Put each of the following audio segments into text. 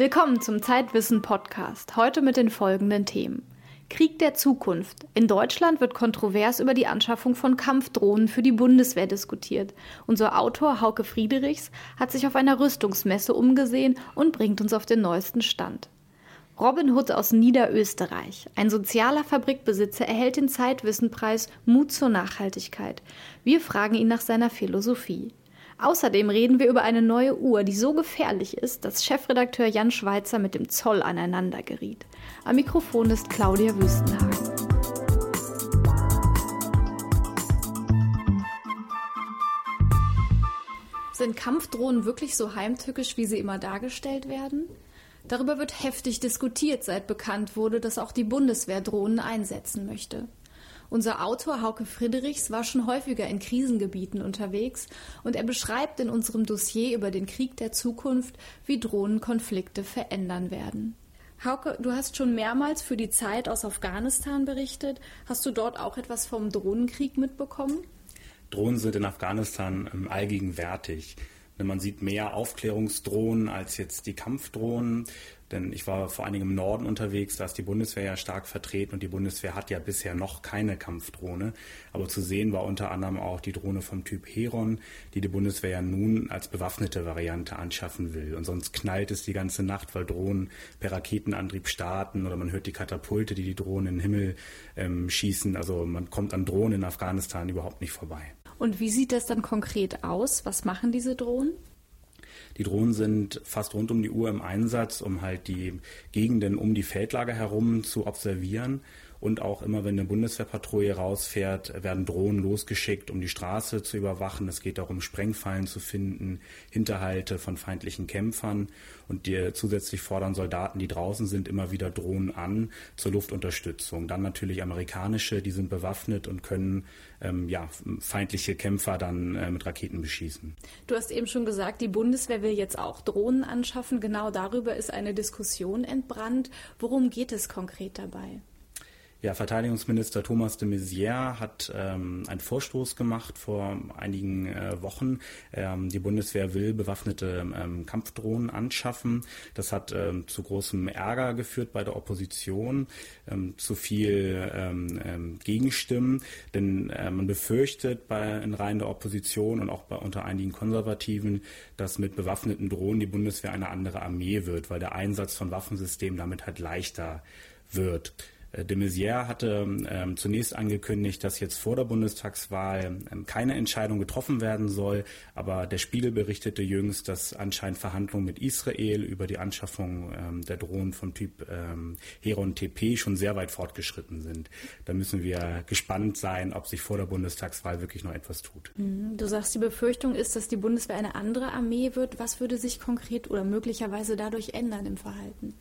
Willkommen zum Zeitwissen Podcast. Heute mit den folgenden Themen. Krieg der Zukunft. In Deutschland wird kontrovers über die Anschaffung von Kampfdrohnen für die Bundeswehr diskutiert. Unser Autor Hauke Friedrichs hat sich auf einer Rüstungsmesse umgesehen und bringt uns auf den neuesten Stand. Robin Hood aus Niederösterreich, ein sozialer Fabrikbesitzer, erhält den Zeitwissenpreis Mut zur Nachhaltigkeit. Wir fragen ihn nach seiner Philosophie. Außerdem reden wir über eine neue Uhr, die so gefährlich ist, dass Chefredakteur Jan Schweitzer mit dem Zoll aneinander geriet. Am Mikrofon ist Claudia Wüstenhagen. Sind Kampfdrohnen wirklich so heimtückisch, wie sie immer dargestellt werden? Darüber wird heftig diskutiert, seit bekannt wurde, dass auch die Bundeswehr Drohnen einsetzen möchte. Unser Autor Hauke Friedrichs war schon häufiger in Krisengebieten unterwegs und er beschreibt in unserem Dossier über den Krieg der Zukunft, wie Drohnenkonflikte verändern werden. Hauke, du hast schon mehrmals für die Zeit aus Afghanistan berichtet. Hast du dort auch etwas vom Drohnenkrieg mitbekommen? Drohnen sind in Afghanistan ähm, allgegenwärtig. Man sieht mehr Aufklärungsdrohnen als jetzt die Kampfdrohnen. Denn ich war vor allen Dingen im Norden unterwegs, da ist die Bundeswehr ja stark vertreten und die Bundeswehr hat ja bisher noch keine Kampfdrohne. Aber zu sehen war unter anderem auch die Drohne vom Typ Heron, die die Bundeswehr ja nun als bewaffnete Variante anschaffen will. Und sonst knallt es die ganze Nacht, weil Drohnen per Raketenantrieb starten oder man hört die Katapulte, die die Drohnen in den Himmel ähm, schießen. Also man kommt an Drohnen in Afghanistan überhaupt nicht vorbei. Und wie sieht das dann konkret aus? Was machen diese Drohnen? Die Drohnen sind fast rund um die Uhr im Einsatz, um halt die Gegenden um die Feldlager herum zu observieren und auch immer, wenn eine Bundeswehrpatrouille rausfährt, werden Drohnen losgeschickt, um die Straße zu überwachen. Es geht darum, Sprengfallen zu finden, Hinterhalte von feindlichen Kämpfern. Und die, zusätzlich fordern Soldaten, die draußen sind, immer wieder Drohnen an zur Luftunterstützung. Dann natürlich amerikanische, die sind bewaffnet und können ähm, ja, feindliche Kämpfer dann äh, mit Raketen beschießen. Du hast eben schon gesagt, die Bundeswehr will jetzt auch Drohnen anschaffen. Genau darüber ist eine Diskussion entbrannt. Worum geht es konkret dabei? Ja, Verteidigungsminister Thomas de Maizière hat ähm, einen Vorstoß gemacht vor einigen äh, Wochen. Ähm, die Bundeswehr will bewaffnete ähm, Kampfdrohnen anschaffen. Das hat ähm, zu großem Ärger geführt bei der Opposition, ähm, zu viel ähm, ähm, Gegenstimmen, denn äh, man befürchtet bei in Reihen der Opposition und auch bei unter einigen Konservativen, dass mit bewaffneten Drohnen die Bundeswehr eine andere Armee wird, weil der Einsatz von Waffensystemen damit halt leichter wird. Äh, de Maizière hatte ähm, zunächst angekündigt, dass jetzt vor der Bundestagswahl ähm, keine Entscheidung getroffen werden soll. Aber der Spiegel berichtete jüngst, dass anscheinend Verhandlungen mit Israel über die Anschaffung ähm, der Drohnen vom Typ ähm, Heron TP schon sehr weit fortgeschritten sind. Da müssen wir gespannt sein, ob sich vor der Bundestagswahl wirklich noch etwas tut. Mhm. Du sagst, die Befürchtung ist, dass die Bundeswehr eine andere Armee wird. Was würde sich konkret oder möglicherweise dadurch ändern im Verhalten?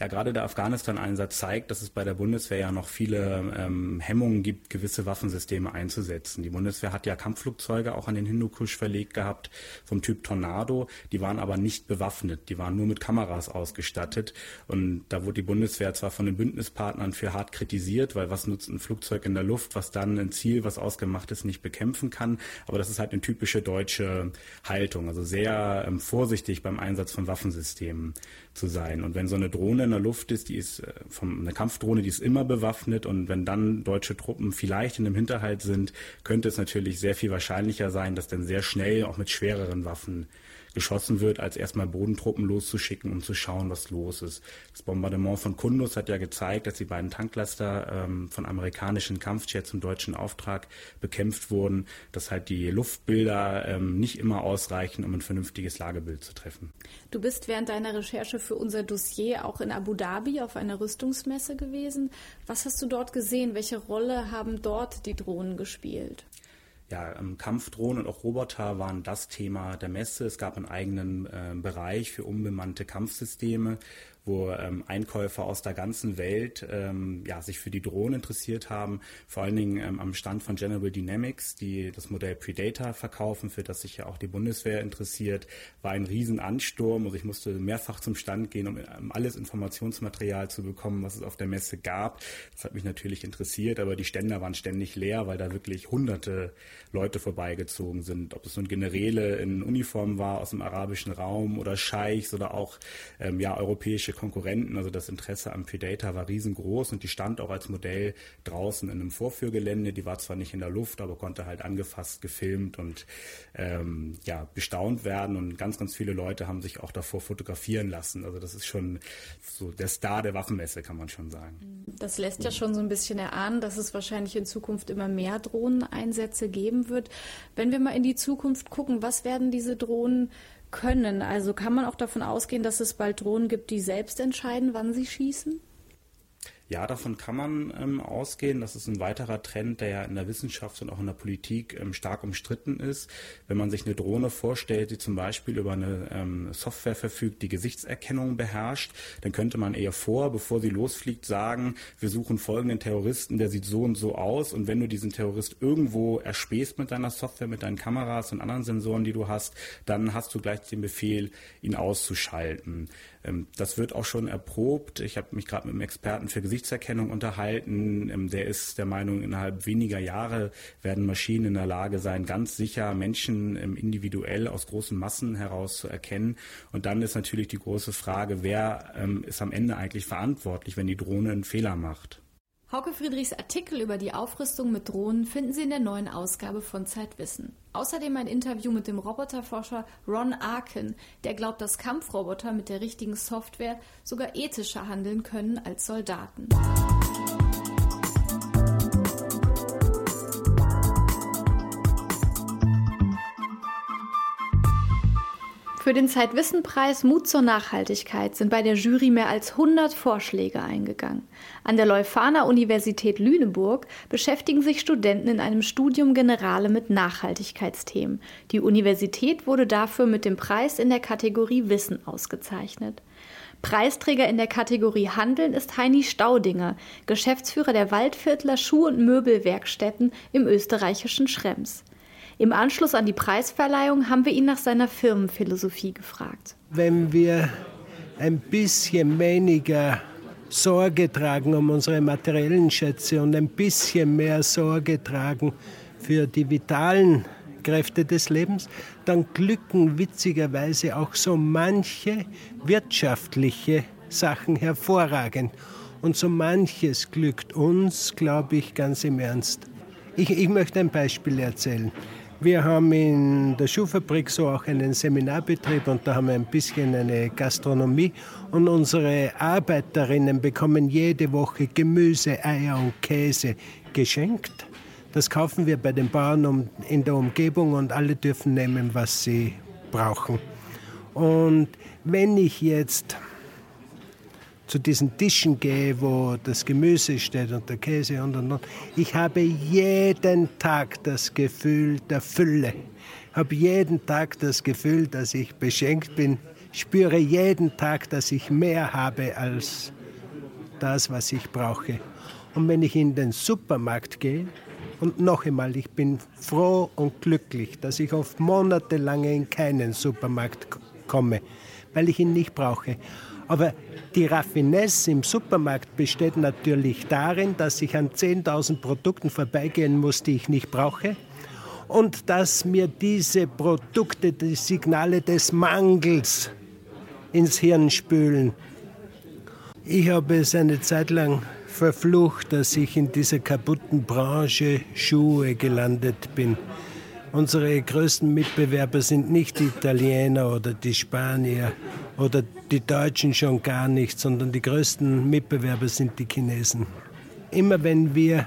Ja, gerade der Afghanistan-Einsatz zeigt, dass es bei der Bundeswehr ja noch viele ähm, Hemmungen gibt, gewisse Waffensysteme einzusetzen. Die Bundeswehr hat ja Kampfflugzeuge auch an den Hindukusch verlegt gehabt vom Typ Tornado. Die waren aber nicht bewaffnet. Die waren nur mit Kameras ausgestattet. Und da wurde die Bundeswehr zwar von den Bündnispartnern für hart kritisiert, weil was nutzt ein Flugzeug in der Luft, was dann ein Ziel, was ausgemacht ist, nicht bekämpfen kann. Aber das ist halt eine typische deutsche Haltung. Also sehr ähm, vorsichtig beim Einsatz von Waffensystemen zu sein. Und wenn so eine Drohne der Luft ist, die ist äh, von eine Kampfdrohne, die ist immer bewaffnet. Und wenn dann deutsche Truppen vielleicht in einem Hinterhalt sind, könnte es natürlich sehr viel wahrscheinlicher sein, dass dann sehr schnell auch mit schwereren Waffen geschossen wird, als erstmal Bodentruppen loszuschicken, um zu schauen, was los ist. Das Bombardement von Kundus hat ja gezeigt, dass die beiden Tanklaster ähm, von amerikanischen Kampfjets im deutschen Auftrag bekämpft wurden, dass halt die Luftbilder ähm, nicht immer ausreichen, um ein vernünftiges Lagebild zu treffen. Du bist während deiner Recherche für unser Dossier auch in Abu Dhabi auf einer Rüstungsmesse gewesen. Was hast du dort gesehen? Welche Rolle haben dort die Drohnen gespielt? Ja, ähm, Kampfdrohnen und auch Roboter waren das Thema der Messe. Es gab einen eigenen äh, Bereich für unbemannte Kampfsysteme, wo ähm, Einkäufer aus der ganzen Welt ähm, ja, sich für die Drohnen interessiert haben, vor allen Dingen ähm, am Stand von General Dynamics, die das Modell Predator verkaufen, für das sich ja auch die Bundeswehr interessiert, war ein Riesenansturm. Also ich musste mehrfach zum Stand gehen, um um alles Informationsmaterial zu bekommen, was es auf der Messe gab. Das hat mich natürlich interessiert, aber die Ständer waren ständig leer, weil da wirklich hunderte Leute vorbeigezogen sind. Ob es nun Generäle in Uniform war aus dem arabischen Raum oder Scheichs oder auch ähm, ja, europäische Konkurrenten. Also das Interesse am Predator war riesengroß und die stand auch als Modell draußen in einem Vorführgelände. Die war zwar nicht in der Luft, aber konnte halt angefasst, gefilmt und ähm, ja, bestaunt werden. Und ganz, ganz viele Leute haben sich auch davor fotografieren lassen. Also das ist schon so der Star der Waffenmesse, kann man schon sagen. Das lässt ja schon so ein bisschen erahnen, dass es wahrscheinlich in Zukunft immer mehr Drohneneinsätze geben wird. Wenn wir mal in die Zukunft gucken, was werden diese Drohnen können? Also kann man auch davon ausgehen, dass es bald Drohnen gibt, die selbst entscheiden, wann sie schießen? Ja, davon kann man ähm, ausgehen. Das ist ein weiterer Trend, der ja in der Wissenschaft und auch in der Politik ähm, stark umstritten ist. Wenn man sich eine Drohne vorstellt, die zum Beispiel über eine ähm, Software verfügt, die Gesichtserkennung beherrscht, dann könnte man eher vor, bevor sie losfliegt, sagen, wir suchen folgenden Terroristen, der sieht so und so aus. Und wenn du diesen Terrorist irgendwo erspähst mit deiner Software, mit deinen Kameras und anderen Sensoren, die du hast, dann hast du gleich den Befehl, ihn auszuschalten. Ähm, das wird auch schon erprobt. Ich habe mich gerade mit einem Experten für Gesichtserkennung unterhalten. Ähm, der ist der Meinung, innerhalb weniger Jahre werden Maschinen in der Lage sein, ganz sicher Menschen ähm, individuell aus großen Massen heraus zu erkennen. Und dann ist natürlich die große Frage, wer ist am Ende eigentlich verantwortlich, wenn die Drohne einen Fehler macht. Hauke Friedrichs Artikel über die Aufrüstung mit Drohnen finden Sie in der neuen Ausgabe von Zeitwissen. Außerdem ein Interview mit dem Roboterforscher Ron Arkin, der glaubt, dass Kampfroboter mit der richtigen Software sogar ethischer handeln können als Soldaten. Für den Zeitwissenpreis Mut zur Nachhaltigkeit sind bei der Jury mehr als 100 Vorschläge eingegangen. An der Leuphana Universität Lüneburg beschäftigen sich Studenten in einem Studium Generale mit Nachhaltigkeitsthemen. Die Universität wurde dafür mit dem Preis in der Kategorie Wissen ausgezeichnet. Preisträger in der Kategorie Handeln ist Heini Staudinger, Geschäftsführer der Waldviertler Schuh- und Möbelwerkstätten im österreichischen Schrems. Im Anschluss an die Preisverleihung haben wir ihn nach seiner Firmenphilosophie gefragt. Wenn wir ein bisschen weniger Sorge tragen um unsere materiellen Schätze und ein bisschen mehr Sorge tragen für die vitalen Kräfte des Lebens, dann glücken witzigerweise auch so manche wirtschaftliche Sachen hervorragend. Und so manches glückt uns, glaube ich, ganz im Ernst. Ich, ich möchte ein Beispiel erzählen. Wir haben in der Schuhfabrik so auch einen Seminarbetrieb und da haben wir ein bisschen eine Gastronomie und unsere Arbeiterinnen bekommen jede Woche Gemüse, Eier und Käse geschenkt. Das kaufen wir bei den Bauern in der Umgebung und alle dürfen nehmen, was sie brauchen. Und wenn ich jetzt zu diesen Tischen gehe, wo das Gemüse steht und der Käse und und und. Ich habe jeden Tag das Gefühl der Fülle. Habe jeden Tag das Gefühl, dass ich beschenkt bin. Spüre jeden Tag, dass ich mehr habe als das, was ich brauche. Und wenn ich in den Supermarkt gehe, und noch einmal, ich bin froh und glücklich, dass ich oft monatelang in keinen Supermarkt komme, weil ich ihn nicht brauche. Aber die Raffinesse im Supermarkt besteht natürlich darin, dass ich an 10.000 Produkten vorbeigehen muss, die ich nicht brauche. Und dass mir diese Produkte die Signale des Mangels ins Hirn spülen. Ich habe es eine Zeit lang verflucht, dass ich in dieser kaputten Branche Schuhe gelandet bin. Unsere größten Mitbewerber sind nicht die Italiener oder die Spanier oder die Deutschen schon gar nicht, sondern die größten Mitbewerber sind die Chinesen. Immer wenn wir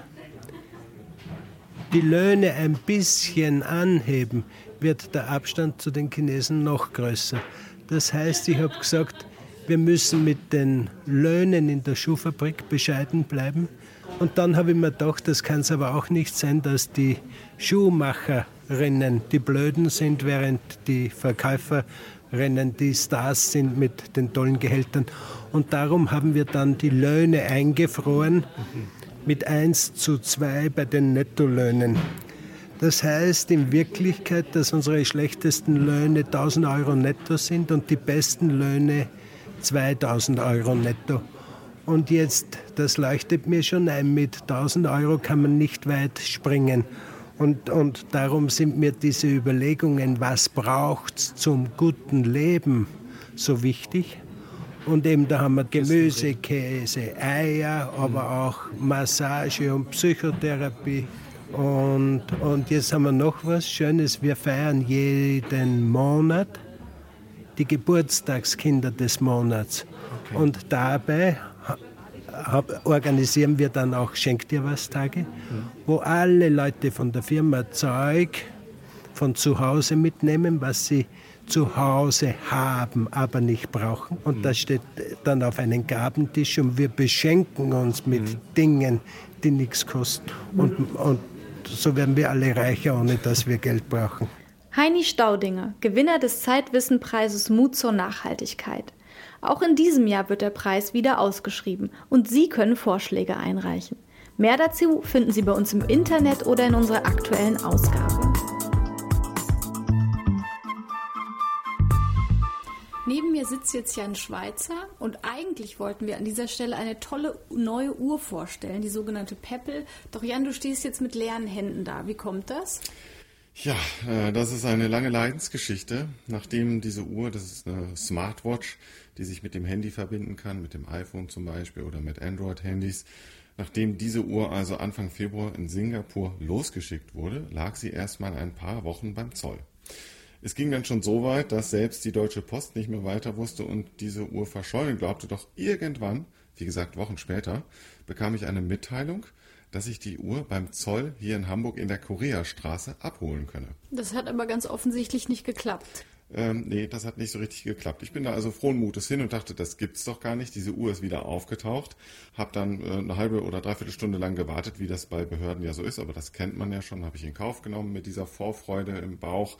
die Löhne ein bisschen anheben, wird der Abstand zu den Chinesen noch größer. Das heißt, ich habe gesagt, wir müssen mit den Löhnen in der Schuhfabrik bescheiden bleiben. Und dann habe ich mir gedacht, das kann es aber auch nicht sein, dass die Schuhmacherinnen die Blöden sind, während die Verkäufer rennen, die Stars sind mit den tollen Gehältern. Und darum haben wir dann die Löhne eingefroren mit 1 zu 2 bei den Nettolöhnen. Das heißt in Wirklichkeit, dass unsere schlechtesten Löhne 1000 Euro netto sind und die besten Löhne 2000 Euro netto. Und jetzt, das leuchtet mir schon ein, mit 1000 Euro kann man nicht weit springen. Und, und darum sind mir diese Überlegungen, was braucht es zum guten Leben, so wichtig. Und eben da haben wir Gemüse, Käse, Eier, aber auch Massage und Psychotherapie. Und, und jetzt haben wir noch was Schönes. Wir feiern jeden Monat die Geburtstagskinder des Monats. Okay. Und dabei organisieren wir dann auch Schenk dir was Tage, wo alle Leute von der Firma Zeug von zu Hause mitnehmen, was sie zu Hause haben, aber nicht brauchen. Und das steht dann auf einem Gabentisch und wir beschenken uns mit mhm. Dingen, die nichts kosten. Und, und so werden wir alle reicher, ohne dass wir Geld brauchen. Heini Staudinger, Gewinner des Zeitwissenpreises Mut zur Nachhaltigkeit. Auch in diesem Jahr wird der Preis wieder ausgeschrieben und Sie können Vorschläge einreichen. Mehr dazu finden Sie bei uns im Internet oder in unserer aktuellen Ausgabe. Neben mir sitzt jetzt ein Schweizer und eigentlich wollten wir an dieser Stelle eine tolle neue Uhr vorstellen, die sogenannte Peppel. Doch Jan, du stehst jetzt mit leeren Händen da. Wie kommt das? Ja, äh, das ist eine lange Leidensgeschichte. Nachdem diese Uhr, das ist eine Smartwatch, die sich mit dem Handy verbinden kann, mit dem iPhone zum Beispiel oder mit Android-Handys. Nachdem diese Uhr also Anfang Februar in Singapur losgeschickt wurde, lag sie erstmal ein paar Wochen beim Zoll. Es ging dann schon so weit, dass selbst die Deutsche Post nicht mehr weiter wusste und diese Uhr verschollen glaubte. Doch irgendwann, wie gesagt Wochen später, bekam ich eine Mitteilung, dass ich die Uhr beim Zoll hier in Hamburg in der Koreastraße abholen könne. Das hat aber ganz offensichtlich nicht geklappt. Ähm, nee, das hat nicht so richtig geklappt. Ich bin da also frohen Mutes hin und dachte, das gibt's doch gar nicht. Diese Uhr ist wieder aufgetaucht. Hab dann äh, eine halbe oder dreiviertel Stunde lang gewartet, wie das bei Behörden ja so ist, aber das kennt man ja schon, habe ich in Kauf genommen mit dieser Vorfreude im Bauch.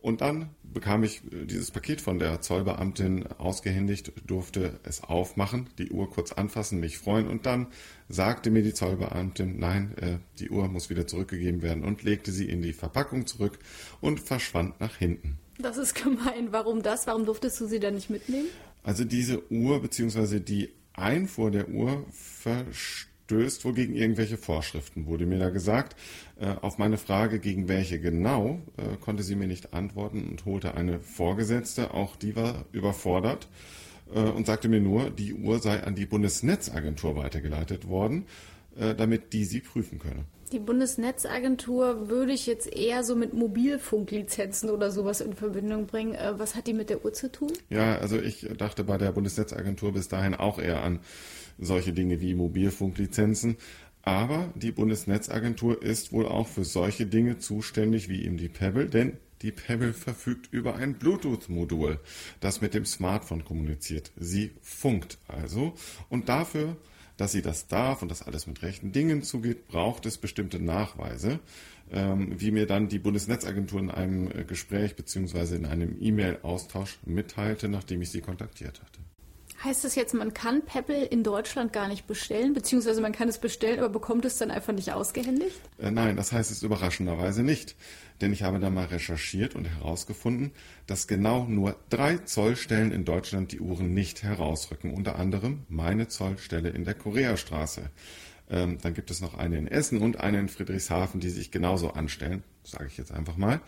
Und dann bekam ich äh, dieses Paket von der Zollbeamtin ausgehändigt, durfte es aufmachen, die Uhr kurz anfassen, mich freuen und dann sagte mir die Zollbeamtin, nein, äh, die Uhr muss wieder zurückgegeben werden und legte sie in die Verpackung zurück und verschwand nach hinten. Das ist gemein. Warum das? Warum durftest du sie dann nicht mitnehmen? Also diese Uhr bzw. die Einfuhr der Uhr verstößt wohl gegen irgendwelche Vorschriften, wurde mir da gesagt. Äh, auf meine Frage, gegen welche genau, äh, konnte sie mir nicht antworten und holte eine Vorgesetzte, auch die war überfordert äh, und sagte mir nur, die Uhr sei an die Bundesnetzagentur weitergeleitet worden, damit die sie prüfen könne. Die Bundesnetzagentur würde ich jetzt eher so mit Mobilfunklizenzen oder sowas in Verbindung bringen. Äh, was hat die mit der Uhr zu tun? Ja, also ich dachte bei der Bundesnetzagentur bis dahin auch eher an solche Dinge wie Mobilfunklizenzen. Aber die Bundesnetzagentur ist wohl auch für solche Dinge zuständig wie eben die Pebble, denn die Pebble verfügt über ein Bluetooth-Modul, das mit dem Smartphone kommuniziert. Sie funkt also und dafür dass sie das darf und dass alles mit rechten Dingen zugeht, braucht es bestimmte Nachweise, ähm, wie mir dann die Bundesnetzagentur in einem äh, Gespräch bzw. in einem E-Mail-Austausch mitteilte, nachdem ich sie kontaktiert hatte. Heißt das jetzt, man kann Pebble in Deutschland gar nicht bestellen, beziehungsweise man kann es bestellen, aber bekommt es dann einfach nicht ausgehändigt? Äh, nein, das heißt es überraschenderweise nicht. Denn ich habe da mal recherchiert und herausgefunden, dass genau nur drei Zollstellen in Deutschland die Uhren nicht herausrücken. Unter anderem meine Zollstelle in der Koreastraße. Ähm, dann gibt es noch eine in Essen und eine in Friedrichshafen, die sich genauso anstellen, sage ich jetzt einfach mal.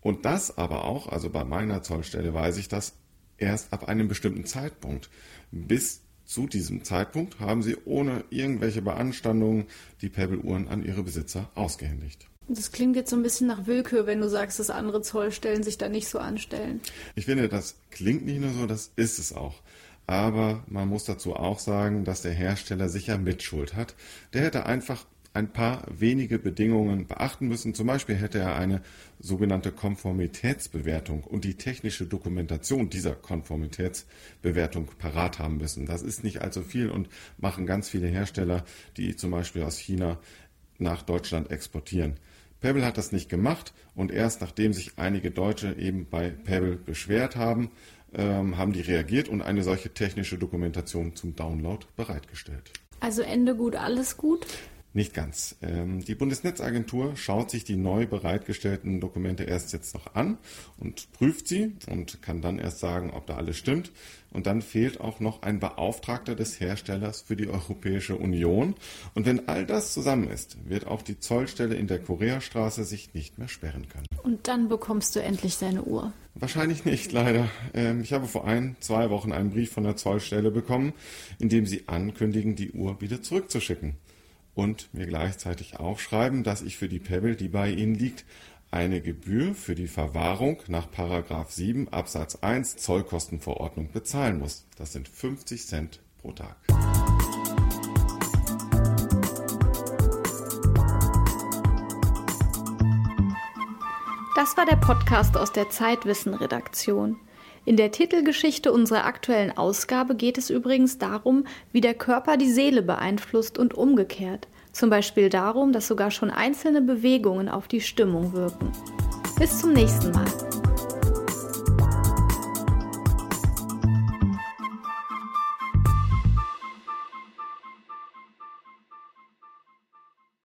Und das aber auch, also bei meiner Zollstelle weiß ich das, erst ab einem bestimmten Zeitpunkt. Bis zu diesem Zeitpunkt haben sie ohne irgendwelche Beanstandungen die Pebble-Uhren an ihre Besitzer ausgehändigt. Das klingt jetzt so ein bisschen nach Willkür, wenn du sagst, dass andere Zollstellen sich da nicht so anstellen. Ich finde, das klingt nicht nur so, das ist es auch. Aber man muss dazu auch sagen, dass der Hersteller sicher Mitschuld hat. Der hätte einfach ein paar wenige Bedingungen beachten müssen. Zum Beispiel hätte er eine sogenannte Konformitätsbewertung und die technische Dokumentation dieser Konformitätsbewertung parat haben müssen. Das ist nicht allzu viel und machen ganz viele Hersteller, die zum Beispiel aus China nach Deutschland exportieren. Pebble hat das nicht gemacht und erst nachdem sich einige Deutsche eben bei Pebble beschwert haben, ähm, haben die reagiert und eine solche technische Dokumentation zum Download bereitgestellt. Also Ende gut, alles gut? Nicht ganz. Ähm, die Bundesnetzagentur schaut sich die neu bereitgestellten Dokumente erst jetzt noch an und prüft sie und kann dann erst sagen, ob da alles stimmt. Und dann fehlt auch noch ein Beauftragter des Herstellers für die Europäische Union. Und wenn all das zusammen ist, wird auch die Zollstelle in der Koreastraße sich nicht mehr sperren können. Und dann bekommst du endlich deine Uhr. Wahrscheinlich nicht, leider. Ähm, ich habe vor ein, zwei Wochen einen Brief von der Zollstelle bekommen, in dem sie ankündigen, die Uhr wieder zurückzuschicken und mir gleichzeitig aufschreiben, dass ich für die Pebble, die bei Ihnen liegt, eine Gebühr für die Verwahrung nach 7 Absatz 1 Zollkostenverordnung bezahlen muss. Das sind 50 Cent pro Tag. Das war der Podcast aus der Zeitwissen-Redaktion. In der Titelgeschichte unserer aktuellen Ausgabe geht es übrigens darum, wie der Körper die Seele beeinflusst und umgekehrt. Zum Beispiel darum, dass sogar schon einzelne Bewegungen auf die Stimmung wirken. Bis zum nächsten Mal.